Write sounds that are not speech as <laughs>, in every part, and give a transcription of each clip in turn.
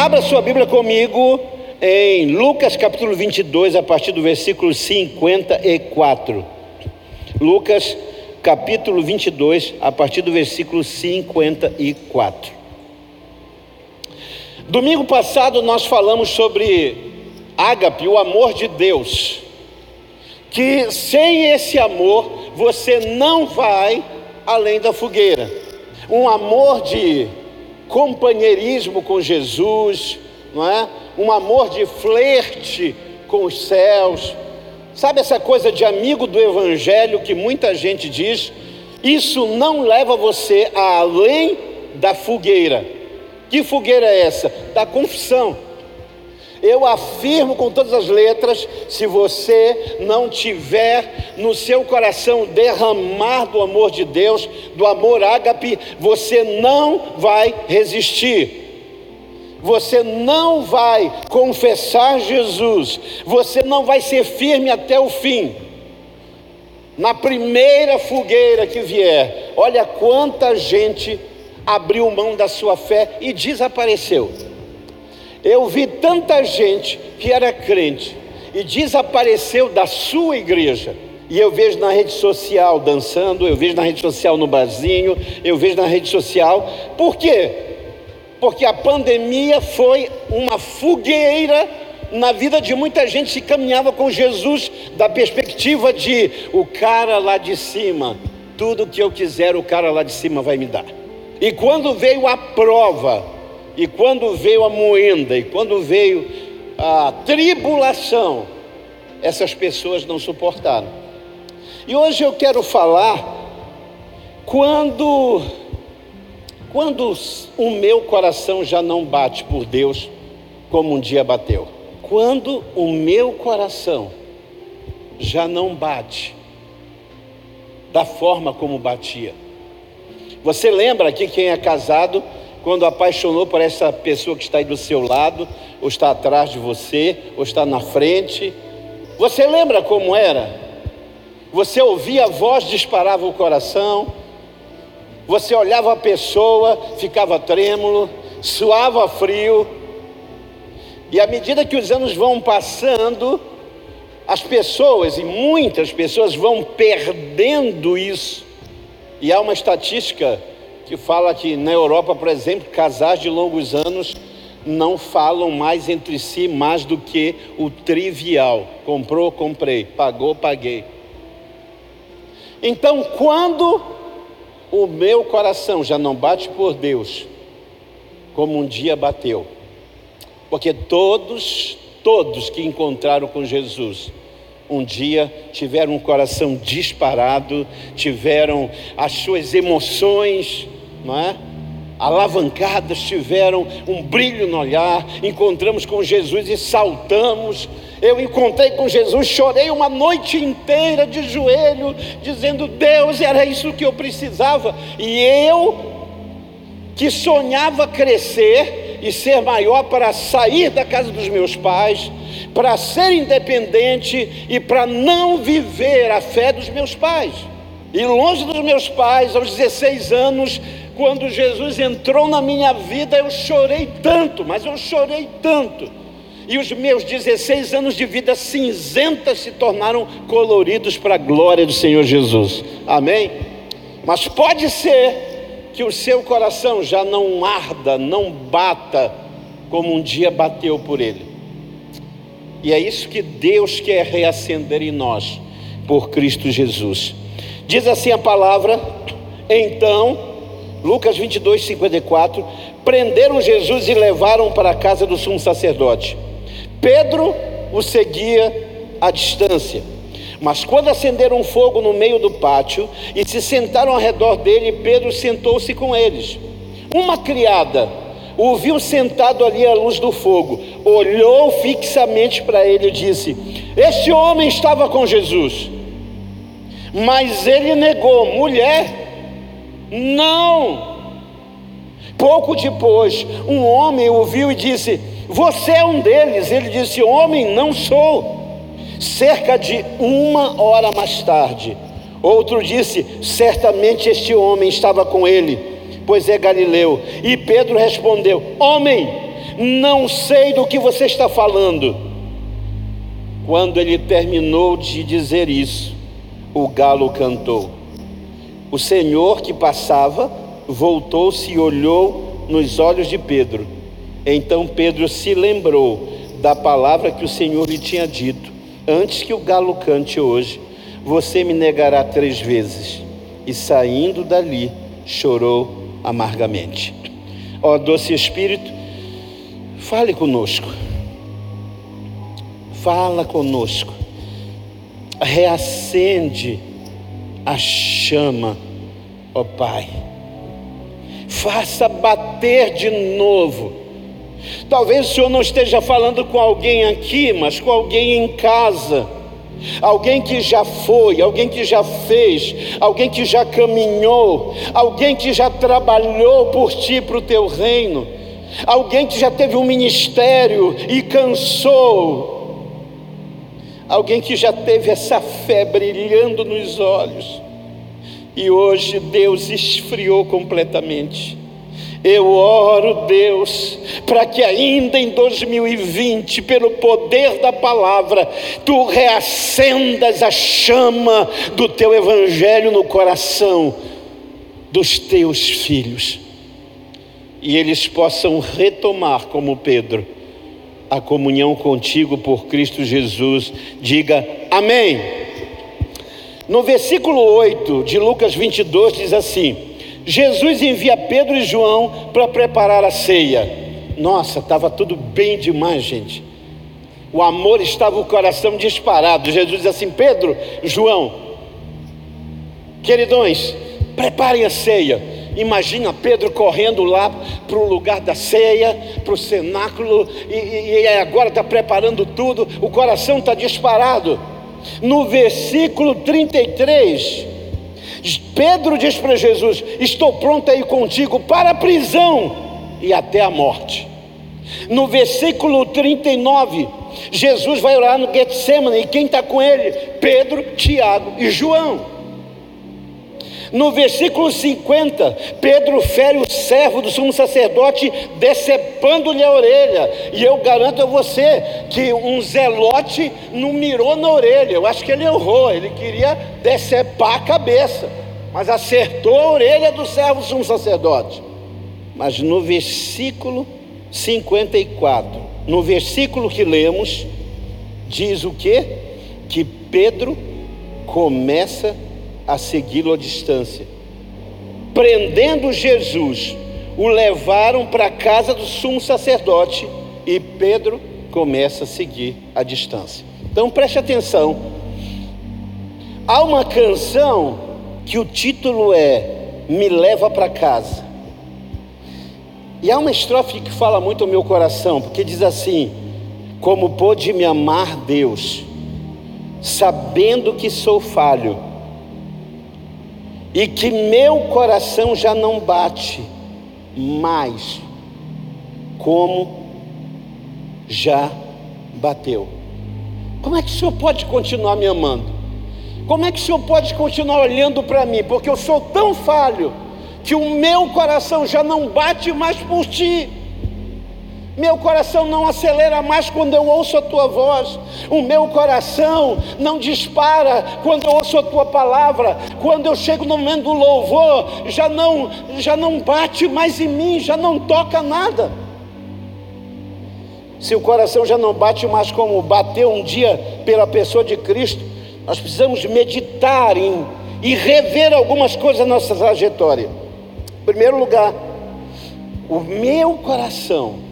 Abra sua Bíblia comigo em Lucas capítulo 22, a partir do versículo 54. Lucas capítulo 22, a partir do versículo 54. Domingo passado nós falamos sobre ágape, o amor de Deus. Que sem esse amor você não vai além da fogueira. Um amor de companheirismo com Jesus, não é? Um amor de flerte com os céus. Sabe essa coisa de amigo do evangelho que muita gente diz? Isso não leva você além da fogueira. Que fogueira é essa? Da confissão. Eu afirmo com todas as letras: se você não tiver no seu coração derramar do amor de Deus, do amor ágape, você não vai resistir. Você não vai confessar Jesus, você não vai ser firme até o fim. Na primeira fogueira que vier, olha quanta gente abriu mão da sua fé e desapareceu. Eu vi tanta gente que era crente e desapareceu da sua igreja. E eu vejo na rede social dançando, eu vejo na rede social no barzinho, eu vejo na rede social. Por quê? Porque a pandemia foi uma fogueira na vida de muita gente que caminhava com Jesus da perspectiva de o cara lá de cima, tudo que eu quiser o cara lá de cima vai me dar. E quando veio a prova, e quando veio a moenda, e quando veio a tribulação, essas pessoas não suportaram. E hoje eu quero falar quando quando o meu coração já não bate por Deus como um dia bateu. Quando o meu coração já não bate da forma como batia. Você lembra aqui quem é casado quando apaixonou por essa pessoa que está aí do seu lado, ou está atrás de você, ou está na frente? Você lembra como era? Você ouvia a voz, disparava o coração, você olhava a pessoa, ficava trêmulo, suava frio. E à medida que os anos vão passando, as pessoas, e muitas pessoas, vão perdendo isso. E há uma estatística que fala que na Europa, por exemplo, casais de longos anos não falam mais entre si mais do que o trivial. Comprou, comprei, pagou, paguei. Então, quando o meu coração já não bate por Deus como um dia bateu. Porque todos, todos que encontraram com Jesus, um dia tiveram um coração disparado, tiveram as suas emoções, não é? alavancadas, tiveram um brilho no olhar, encontramos com Jesus e saltamos. Eu encontrei com Jesus, chorei uma noite inteira de joelho, dizendo: Deus, era isso que eu precisava. E eu, que sonhava crescer e ser maior para sair da casa dos meus pais, para ser independente e para não viver a fé dos meus pais. E longe dos meus pais, aos 16 anos, quando Jesus entrou na minha vida, eu chorei tanto, mas eu chorei tanto. E os meus 16 anos de vida cinzentas se tornaram coloridos para a glória do Senhor Jesus. Amém? Mas pode ser que o seu coração já não arda, não bata como um dia bateu por ele. E é isso que Deus quer reacender em nós, por Cristo Jesus. Diz assim a palavra: então Lucas 22, 54. Prenderam Jesus e levaram para a casa do sumo sacerdote. Pedro o seguia à distância. Mas quando acenderam fogo no meio do pátio e se sentaram ao redor dele, Pedro sentou-se com eles. Uma criada o viu sentado ali à luz do fogo, olhou fixamente para ele e disse: Este homem estava com Jesus. Mas ele negou: Mulher, não! Pouco depois, um homem ouviu e disse: Você é um deles. Ele disse: Homem, não sou. Cerca de uma hora mais tarde, outro disse: Certamente este homem estava com ele, pois é Galileu. E Pedro respondeu: Homem, Não sei do que você está falando. Quando ele terminou de dizer isso, o galo cantou. O Senhor que passava voltou-se e olhou nos olhos de Pedro. Então Pedro se lembrou da palavra que o Senhor lhe tinha dito: Antes que o galo cante hoje, você me negará três vezes. E saindo dali, chorou amargamente. Ó doce Espírito, fale conosco. Fala conosco. Reacende a chama, ó Pai. Faça bater de novo. Talvez o Senhor não esteja falando com alguém aqui, mas com alguém em casa alguém que já foi, alguém que já fez, alguém que já caminhou, alguém que já trabalhou por ti para o teu reino, alguém que já teve um ministério e cansou, alguém que já teve essa fé brilhando nos olhos e hoje Deus esfriou completamente. Eu oro, Deus, para que ainda em 2020, pelo poder da palavra, tu reacendas a chama do teu evangelho no coração dos teus filhos. E eles possam retomar, como Pedro, a comunhão contigo por Cristo Jesus. Diga amém. No versículo 8 de Lucas 22 diz assim: Jesus envia Pedro e João para preparar a ceia. Nossa, estava tudo bem demais, gente. O amor estava o coração disparado. Jesus diz assim: Pedro, João, queridões, preparem a ceia. Imagina Pedro correndo lá para o lugar da ceia, para o cenáculo, e, e, agora está preparando tudo, o coração está disparado. No versículo 33, Pedro diz para Jesus: Estou pronto a ir contigo para a prisão e até a morte. No versículo 39, Jesus vai orar no Getsemane, e quem está com ele? Pedro, Tiago e João. No versículo 50, Pedro fere o servo do sumo sacerdote, decepando-lhe a orelha. E eu garanto a você que um zelote não mirou na orelha. Eu acho que ele errou, ele queria decepar a cabeça, mas acertou a orelha do servo do sumo sacerdote. Mas no versículo 54, no versículo que lemos, diz o que? Que Pedro começa a a segui-lo à distância. Prendendo Jesus, o levaram para a casa do sumo sacerdote e Pedro começa a seguir à distância. Então preste atenção. Há uma canção que o título é Me leva para casa. E há uma estrofe que fala muito ao meu coração, porque diz assim: Como pôde me amar Deus, sabendo que sou falho e que meu coração já não bate mais como já bateu. Como é que o Senhor pode continuar me amando? Como é que o Senhor pode continuar olhando para mim? Porque eu sou tão falho que o meu coração já não bate mais por ti. Meu coração não acelera mais quando eu ouço a tua voz. O meu coração não dispara quando eu ouço a tua palavra. Quando eu chego no momento do louvor, já não já não bate mais em mim, já não toca nada. Se o coração já não bate mais como bateu um dia pela pessoa de Cristo, nós precisamos meditar em, e rever algumas coisas na nossa trajetória. Em primeiro lugar, o meu coração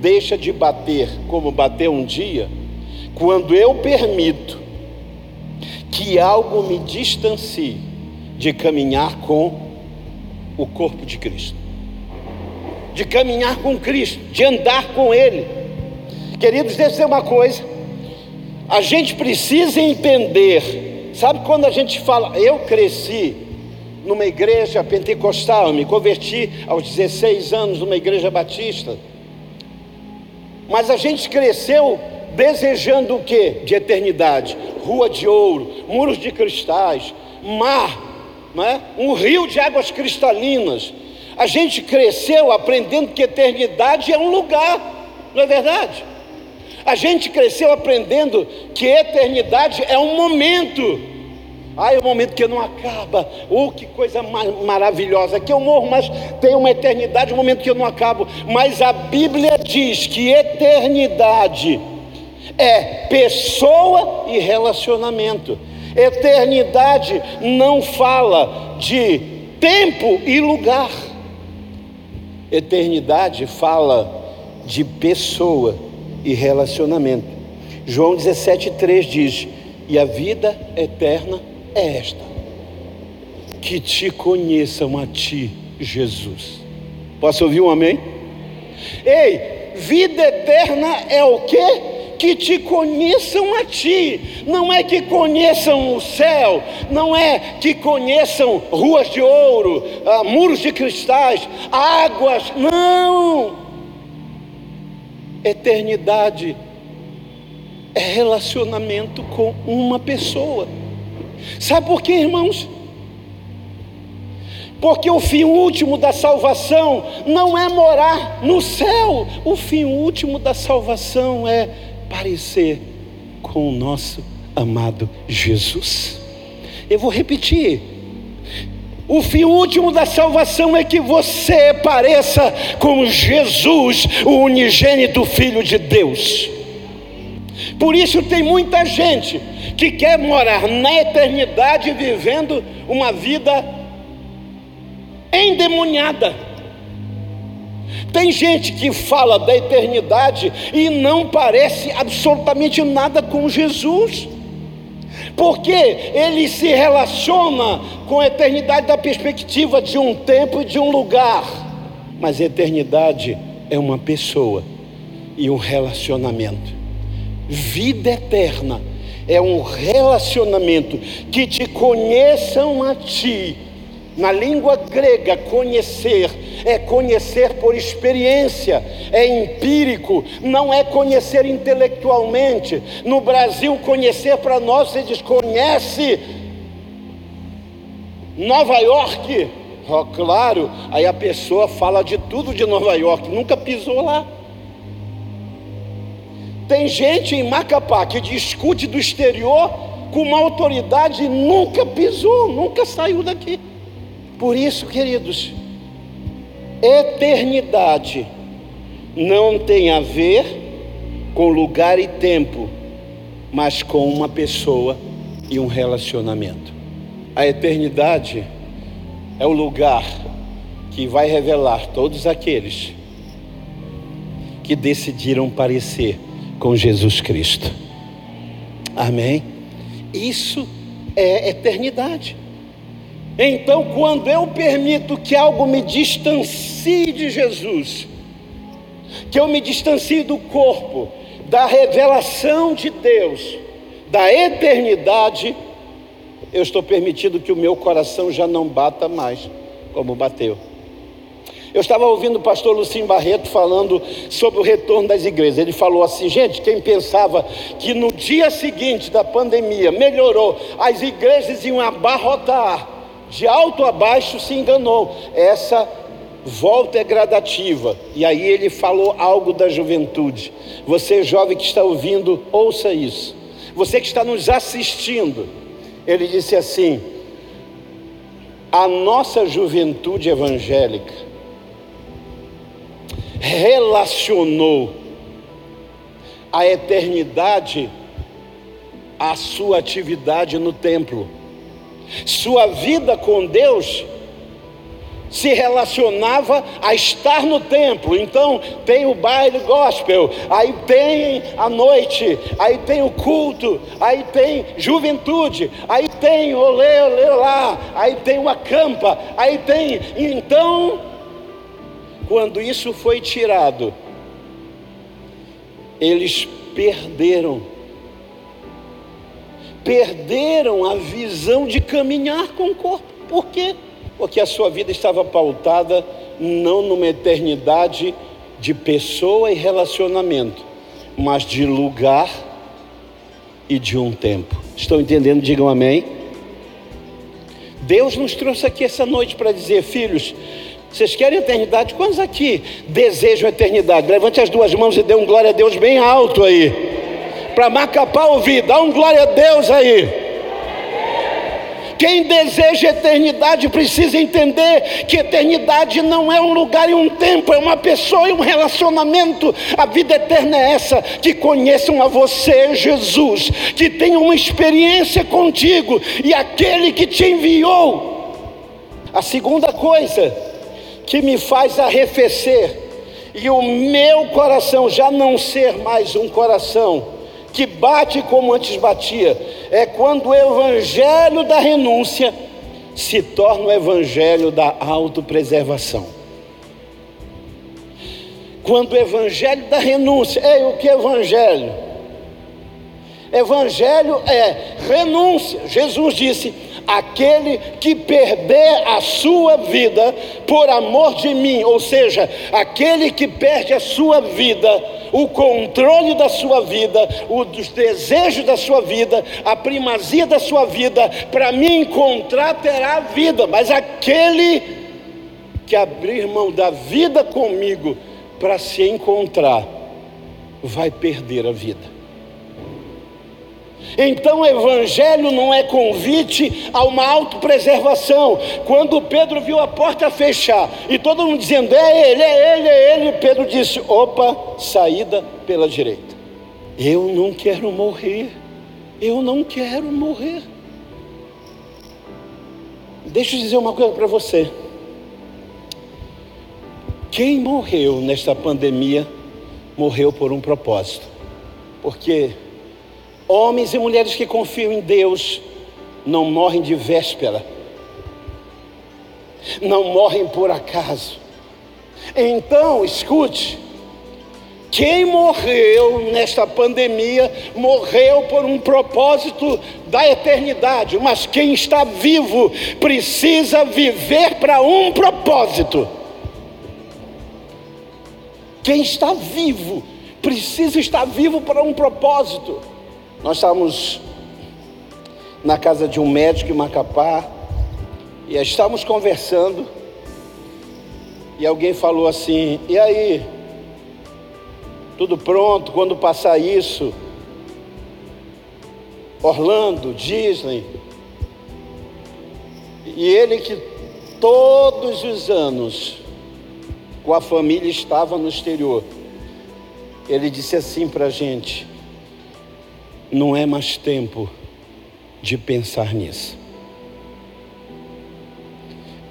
deixa de bater como bateu um dia, quando eu permito que algo me distancie de caminhar com o corpo de Cristo, de caminhar com Cristo, de andar com Ele. Queridos, deixa eu dizer uma coisa, a gente precisa entender, sabe quando a gente fala, eu cresci numa igreja pentecostal, me converti aos 16 anos numa igreja batista. Mas a gente cresceu desejando o que? De eternidade. Rua de ouro, muros de cristais, mar, né? um rio de águas cristalinas. A gente cresceu aprendendo que eternidade é um lugar, não é verdade? A gente cresceu aprendendo que eternidade é um momento. Ah, é um momento que não acaba. Oh, que coisa maravilhosa. Que eu morro, mas tem uma eternidade, um momento que eu não acabo. Mas a Bíblia diz que eternidade é pessoa e relacionamento. Eternidade não fala de tempo e lugar. Eternidade fala de pessoa e relacionamento. João 17,3 diz: E a vida eterna é esta, que te conheçam a ti, Jesus. Posso ouvir um amém? Ei, vida eterna é o que? que te conheçam a ti, não é que conheçam o céu, não é que conheçam ruas de ouro, ah, muros de cristais, águas, não. Eternidade é relacionamento com uma pessoa. Sabe por quê, irmãos? Porque o fim último da salvação não é morar no céu, o fim último da salvação é parecer com o nosso amado Jesus. Eu vou repetir. O fim último da salvação é que você pareça com Jesus, o unigênito Filho de Deus. Por isso tem muita gente que quer morar na eternidade vivendo uma vida endemoniada. Tem gente que fala da eternidade e não parece absolutamente nada com Jesus, porque ele se relaciona com a eternidade da perspectiva de um tempo e de um lugar, mas eternidade é uma pessoa e um relacionamento. Vida eterna é um relacionamento que te conheçam a ti na língua grega, conhecer é conhecer por experiência, é empírico, não é conhecer intelectualmente. No Brasil, conhecer para nós, você diz, conhece Nova York. Oh, claro, aí a pessoa fala de tudo de Nova York, nunca pisou lá. Tem gente em Macapá que discute do exterior com uma autoridade e nunca pisou, nunca saiu daqui. Por isso, queridos, eternidade não tem a ver com lugar e tempo, mas com uma pessoa e um relacionamento. A eternidade é o lugar que vai revelar todos aqueles que decidiram parecer com Jesus Cristo. Amém? Isso é eternidade. Então, quando eu permito que algo me distancie de Jesus, que eu me distancie do corpo, da revelação de Deus, da eternidade, eu estou permitindo que o meu coração já não bata mais como bateu. Eu estava ouvindo o pastor Lucim Barreto falando sobre o retorno das igrejas. Ele falou assim: gente, quem pensava que no dia seguinte da pandemia melhorou, as igrejas iam abarrotar de alto a baixo se enganou. Essa volta é gradativa. E aí ele falou algo da juventude. Você, jovem que está ouvindo, ouça isso. Você que está nos assistindo, ele disse assim: a nossa juventude evangélica relacionou a eternidade à sua atividade no templo. Sua vida com Deus se relacionava a estar no templo. Então tem o baile gospel, aí tem a noite, aí tem o culto, aí tem juventude, aí tem olê, olê lá, aí tem uma campa, aí tem. Então, quando isso foi tirado, eles perderam perderam a visão de caminhar com o corpo. Por quê? Porque a sua vida estava pautada não numa eternidade de pessoa e relacionamento, mas de lugar e de um tempo. Estão entendendo? Digam amém. Deus nos trouxe aqui essa noite para dizer, filhos, Vocês querem eternidade? Quantos aqui desejam eternidade? Levante as duas mãos e dê um glória a Deus bem alto aí. Para Macapá ouvir, dá um glória a Deus aí. Quem deseja eternidade precisa entender que eternidade não é um lugar e um tempo, é uma pessoa e um relacionamento. A vida eterna é essa: que conheçam a você, Jesus, que tenham uma experiência contigo e aquele que te enviou. A segunda coisa que me faz arrefecer e o meu coração já não ser mais um coração que bate como antes batia, é quando o evangelho da renúncia se torna o evangelho da autopreservação. Quando o evangelho da renúncia, ei, o que é evangelho? Evangelho é renúncia. Jesus disse: aquele que perder a sua vida por amor de mim, ou seja, aquele que perde a sua vida, o controle da sua vida, os desejos da sua vida, a primazia da sua vida, para me encontrar terá vida, mas aquele que abrir mão da vida comigo para se encontrar, vai perder a vida. Então o evangelho não é convite a uma autopreservação. Quando Pedro viu a porta fechar e todo mundo dizendo é ele, é ele, é ele, Pedro disse: opa, saída pela direita. Eu não quero morrer. Eu não quero morrer. Deixa eu dizer uma coisa para você. Quem morreu nesta pandemia morreu por um propósito. Porque Homens e mulheres que confiam em Deus não morrem de véspera, não morrem por acaso. Então, escute: quem morreu nesta pandemia morreu por um propósito da eternidade, mas quem está vivo precisa viver para um propósito. Quem está vivo precisa estar vivo para um propósito. Nós estávamos na casa de um médico em Macapá e estávamos conversando e alguém falou assim: "E aí? Tudo pronto quando passar isso? Orlando, Disney?" E ele que todos os anos com a família estava no exterior. Ele disse assim para a gente: não é mais tempo de pensar nisso.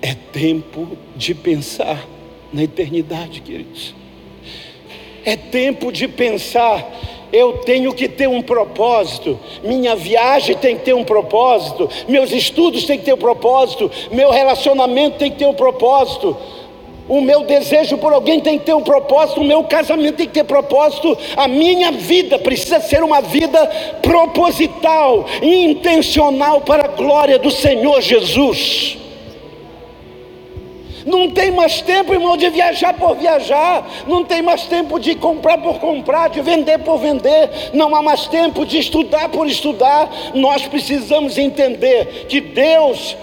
É tempo de pensar na eternidade, queridos. É tempo de pensar eu tenho que ter um propósito, minha viagem tem que ter um propósito, meus estudos têm que ter um propósito, meu relacionamento tem que ter um propósito, o meu desejo por alguém tem que ter um propósito, o meu casamento tem que ter propósito, a minha vida precisa ser uma vida proposital intencional para a glória do Senhor Jesus. Não tem mais tempo, irmão, de viajar por viajar. Não tem mais tempo de comprar por comprar, de vender por vender. Não há mais tempo de estudar por estudar. Nós precisamos entender que Deus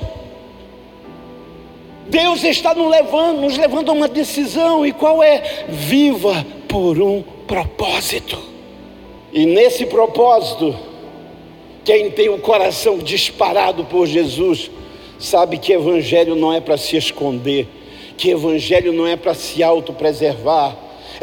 Deus está nos levando, nos levando a uma decisão, e qual é? Viva por um propósito. E nesse propósito, quem tem o coração disparado por Jesus, sabe que evangelho não é para se esconder, que evangelho não é para se autopreservar,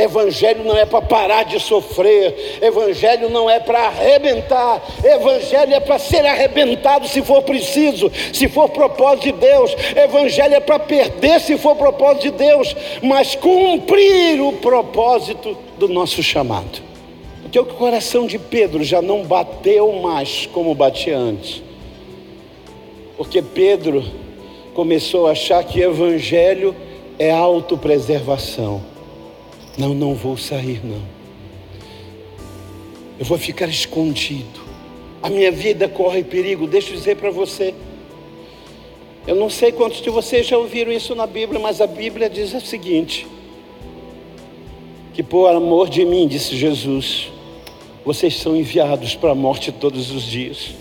Evangelho não é para parar de sofrer, Evangelho não é para arrebentar, Evangelho é para ser arrebentado se for preciso, se for propósito de Deus, Evangelho é para perder se for propósito de Deus, mas cumprir o propósito do nosso chamado. Porque o coração de Pedro já não bateu mais como batia antes, porque Pedro começou a achar que Evangelho é autopreservação. Não, não vou sair, não. Eu vou ficar escondido. A minha vida corre perigo. Deixa eu dizer para você. Eu não sei quantos de vocês já ouviram isso na Bíblia, mas a Bíblia diz o seguinte: que por amor de mim, disse Jesus, vocês são enviados para a morte todos os dias.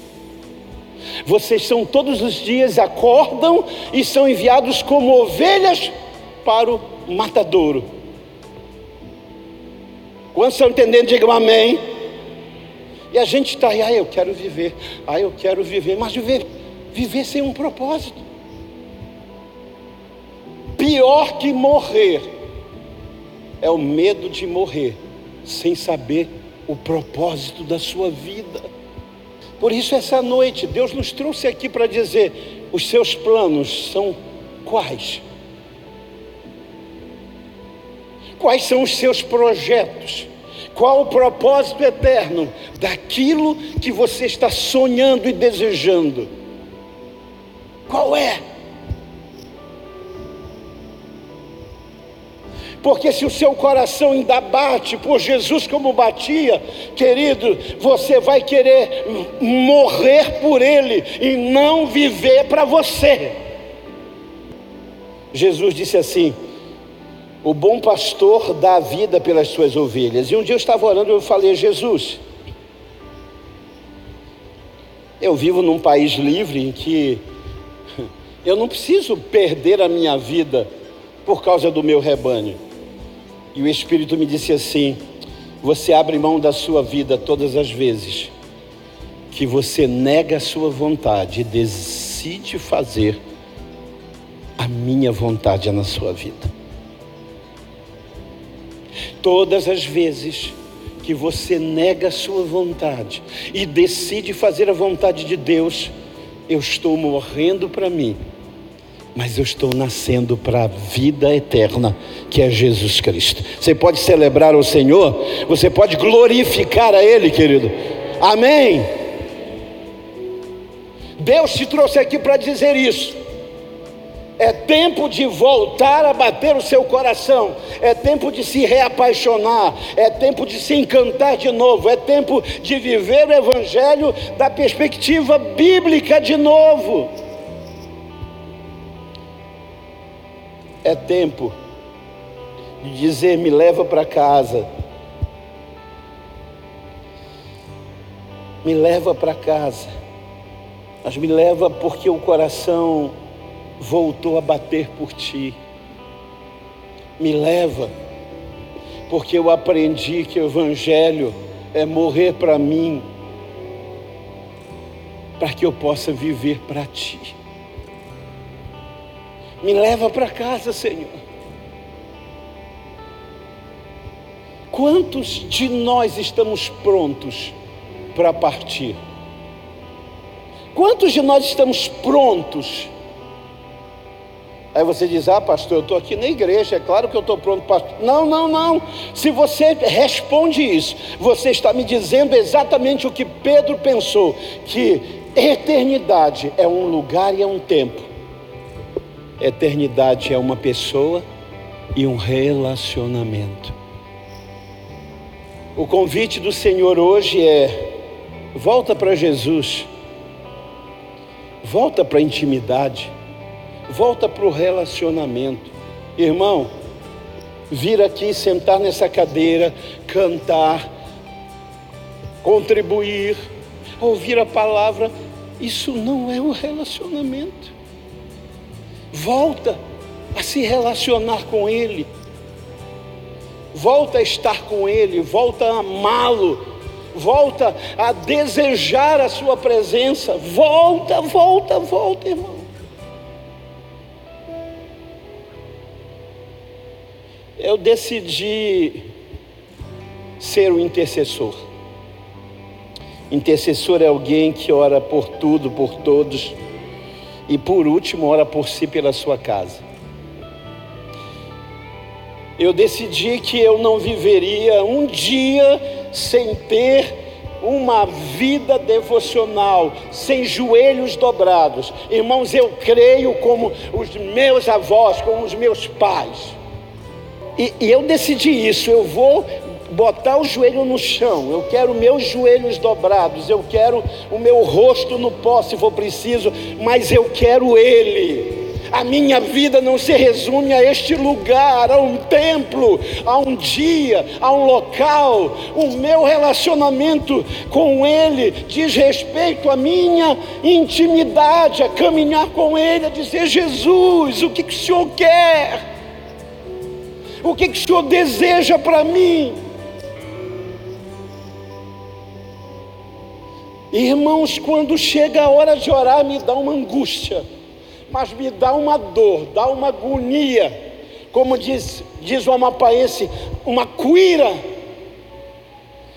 Vocês são todos os dias, acordam e são enviados como ovelhas para o matadouro. Quantos estão entendendo? Digam amém. E a gente está aí, ah, eu quero viver, ah, eu quero viver, mas viver, viver sem um propósito. Pior que morrer é o medo de morrer sem saber o propósito da sua vida. Por isso, essa noite, Deus nos trouxe aqui para dizer: os seus planos são quais? Quais são os seus projetos? Qual o propósito eterno daquilo que você está sonhando e desejando? Qual é? Porque se o seu coração ainda bate por Jesus como batia, querido, você vai querer morrer por Ele e não viver para você. Jesus disse assim: o bom pastor dá a vida pelas suas ovelhas. E um dia eu estava orando e eu falei: Jesus, eu vivo num país livre em que <laughs> eu não preciso perder a minha vida por causa do meu rebanho. E o Espírito me disse assim: Você abre mão da sua vida todas as vezes que você nega a sua vontade e decide fazer a minha vontade na sua vida. Todas as vezes que você nega a sua vontade e decide fazer a vontade de Deus, eu estou morrendo para mim mas eu estou nascendo para a vida eterna, que é Jesus Cristo. Você pode celebrar o Senhor, você pode glorificar a Ele, querido. Amém. Deus te trouxe aqui para dizer isso. É tempo de voltar a bater o seu coração, é tempo de se reapaixonar, é tempo de se encantar de novo, é tempo de viver o Evangelho da perspectiva bíblica de novo. É tempo de dizer: me leva para casa. Me leva para casa. Mas me leva porque o coração voltou a bater por ti. Me leva porque eu aprendi que o Evangelho é morrer para mim, para que eu possa viver para ti. Me leva para casa, Senhor. Quantos de nós estamos prontos para partir? Quantos de nós estamos prontos? Aí você diz: Ah, pastor, eu estou aqui na igreja, é claro que eu estou pronto, pastor. Não, não, não. Se você responde isso, você está me dizendo exatamente o que Pedro pensou: que eternidade é um lugar e é um tempo Eternidade é uma pessoa e um relacionamento. O convite do Senhor hoje é: volta para Jesus, volta para a intimidade, volta para o relacionamento. Irmão, vir aqui, sentar nessa cadeira, cantar, contribuir, ouvir a palavra, isso não é um relacionamento. Volta a se relacionar com Ele. Volta a estar com Ele, volta a amá-lo, volta a desejar a Sua presença. Volta, volta, volta, irmão. Eu decidi ser o intercessor. Intercessor é alguém que ora por tudo, por todos e por último, ora por si pela sua casa. Eu decidi que eu não viveria um dia sem ter uma vida devocional, sem joelhos dobrados. Irmãos, eu creio como os meus avós, como os meus pais. E, e eu decidi isso, eu vou botar o joelho no chão, eu quero meus joelhos dobrados, eu quero o meu rosto no pó se for preciso, mas eu quero Ele. A minha vida não se resume a este lugar, a um templo, a um dia, a um local. O meu relacionamento com Ele diz respeito à minha intimidade, a caminhar com Ele, a dizer: Jesus, o que, que o Senhor quer? O que, que o Senhor deseja para mim? Irmãos, quando chega a hora de orar, me dá uma angústia, mas me dá uma dor, dá uma agonia, como diz, diz o amapaense, uma cuira,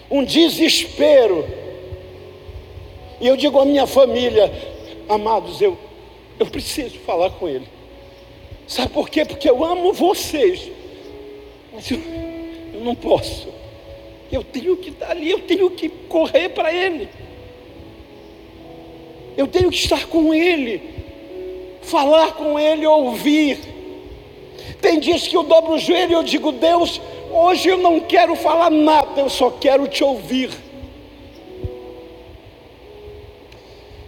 um desespero. E eu digo à minha família, amados, eu, eu preciso falar com ele. Sabe por quê? Porque eu amo vocês, mas eu, não posso. Eu tenho que estar ali, eu tenho que correr para ele. Eu tenho que estar com Ele, falar com Ele, ouvir. Tem dias que eu dobro o joelho e eu digo, Deus, hoje eu não quero falar nada, eu só quero te ouvir.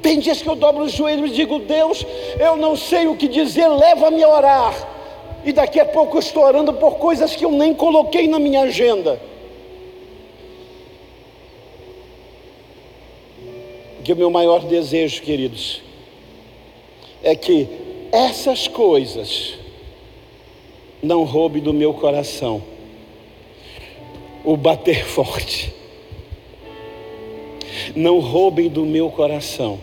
Tem dias que eu dobro o joelho e digo, Deus, eu não sei o que dizer, leva-me a orar. E daqui a pouco eu estou orando por coisas que eu nem coloquei na minha agenda. que o meu maior desejo, queridos, é que essas coisas não roubem do meu coração o bater <laughs> forte. Não roubem do meu coração.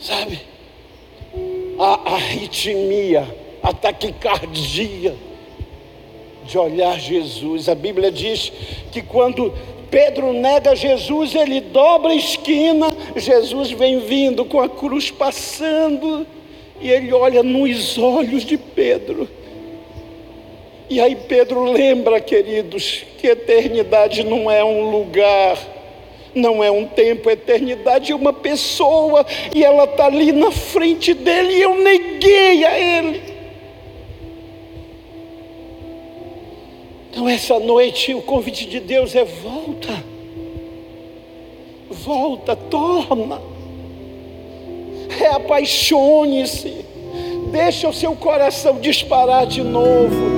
Sabe? A arritmia, a taquicardia de olhar Jesus. A Bíblia diz que quando Pedro nega Jesus, ele dobra a esquina, Jesus vem vindo com a cruz passando, e ele olha nos olhos de Pedro. E aí Pedro lembra, queridos, que eternidade não é um lugar, não é um tempo, eternidade é uma pessoa, e ela está ali na frente dele, e eu neguei a ele. Então, essa noite, o convite de Deus é: volta, volta, torna, reapaixone-se, deixa o seu coração disparar de novo.